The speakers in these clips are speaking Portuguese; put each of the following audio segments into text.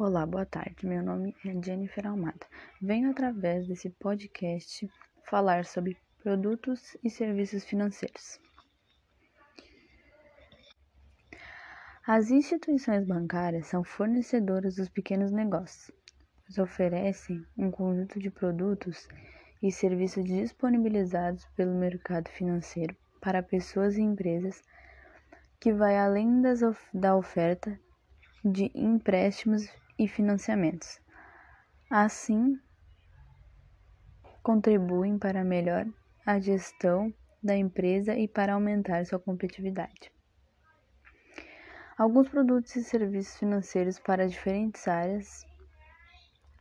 Olá, boa tarde. Meu nome é Jennifer Almada. Venho através desse podcast falar sobre produtos e serviços financeiros. As instituições bancárias são fornecedoras dos pequenos negócios. Eles oferecem um conjunto de produtos e serviços disponibilizados pelo mercado financeiro para pessoas e empresas que vai além das, da oferta de empréstimos e financiamentos. Assim, contribuem para melhor a gestão da empresa e para aumentar sua competitividade. Alguns produtos e serviços financeiros para diferentes áreas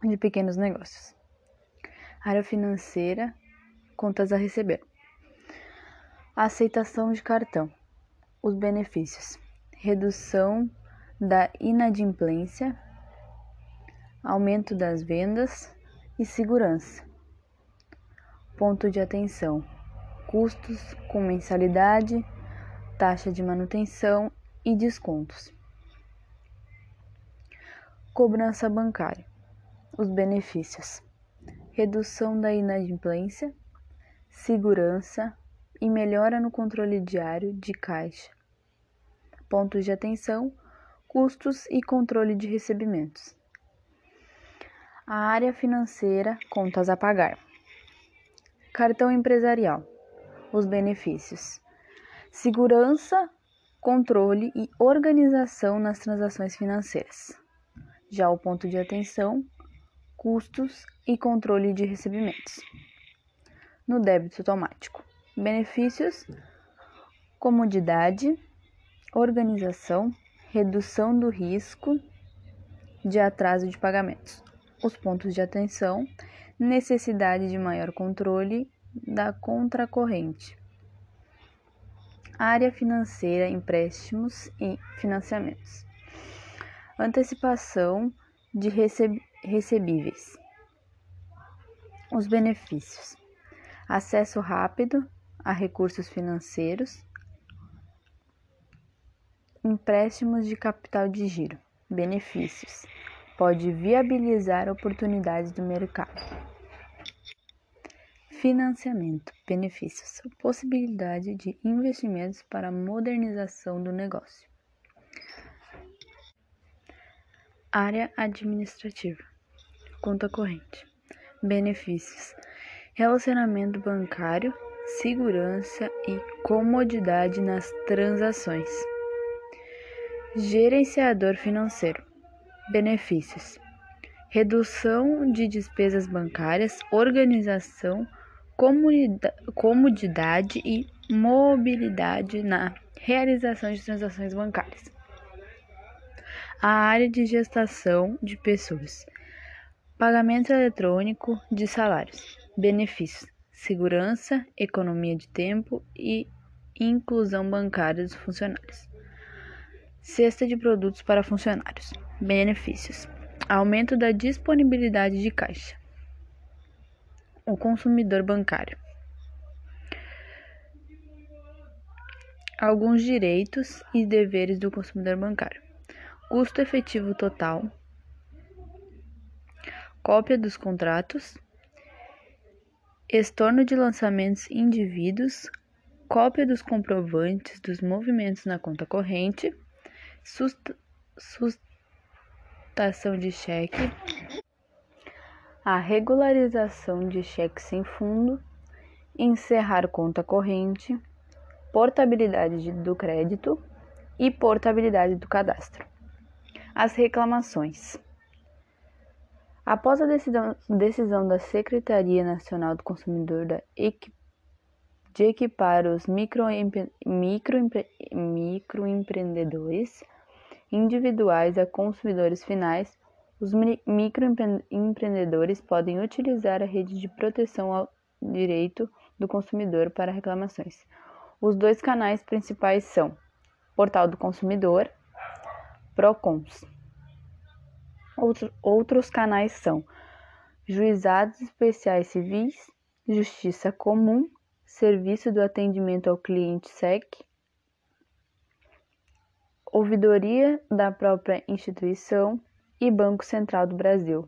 de pequenos negócios. Área financeira, contas a receber. Aceitação de cartão. Os benefícios: redução da inadimplência, aumento das vendas e segurança. Ponto de atenção: custos com mensalidade, taxa de manutenção e descontos. Cobrança bancária: os benefícios: redução da inadimplência, segurança e melhora no controle diário de caixa. Pontos de atenção: custos e controle de recebimentos. A área financeira, contas a pagar. Cartão empresarial. Os benefícios: segurança, controle e organização nas transações financeiras. Já o ponto de atenção, custos e controle de recebimentos. No débito automático. Benefícios: comodidade, organização, redução do risco de atraso de pagamentos os pontos de atenção, necessidade de maior controle da contracorrente, área financeira, empréstimos e financiamentos, antecipação de receb recebíveis, os benefícios, acesso rápido a recursos financeiros, empréstimos de capital de giro, benefícios pode viabilizar oportunidades do mercado. Financiamento, benefícios, possibilidade de investimentos para modernização do negócio. Área administrativa, conta corrente, benefícios, relacionamento bancário, segurança e comodidade nas transações. Gerenciador financeiro, Benefícios: redução de despesas bancárias, organização, comodidade e mobilidade na realização de transações bancárias. A área de gestação de pessoas. Pagamento eletrônico de salários. Benefícios: segurança, economia de tempo e inclusão bancária dos funcionários. Cesta de produtos para funcionários. Benefícios: aumento da disponibilidade de caixa. O consumidor bancário. Alguns direitos e deveres do consumidor bancário. Custo efetivo total. Cópia dos contratos. Estorno de lançamentos indivíduos. Cópia dos comprovantes dos movimentos na conta corrente. Sust quitação de cheque, a regularização de cheque sem fundo, encerrar conta corrente, portabilidade do crédito e portabilidade do cadastro. As reclamações. Após a decisão, decisão da Secretaria Nacional do Consumidor de equipar os microempreendedores micro, microempreendedores individuais a consumidores finais, os microempreendedores podem utilizar a rede de proteção ao direito do consumidor para reclamações. Os dois canais principais são Portal do Consumidor, Procons. Outro, outros canais são Juizados Especiais Civis, Justiça Comum, Serviço do Atendimento ao Cliente SEC, ouvidoria da própria instituição, e Banco Central do Brasil.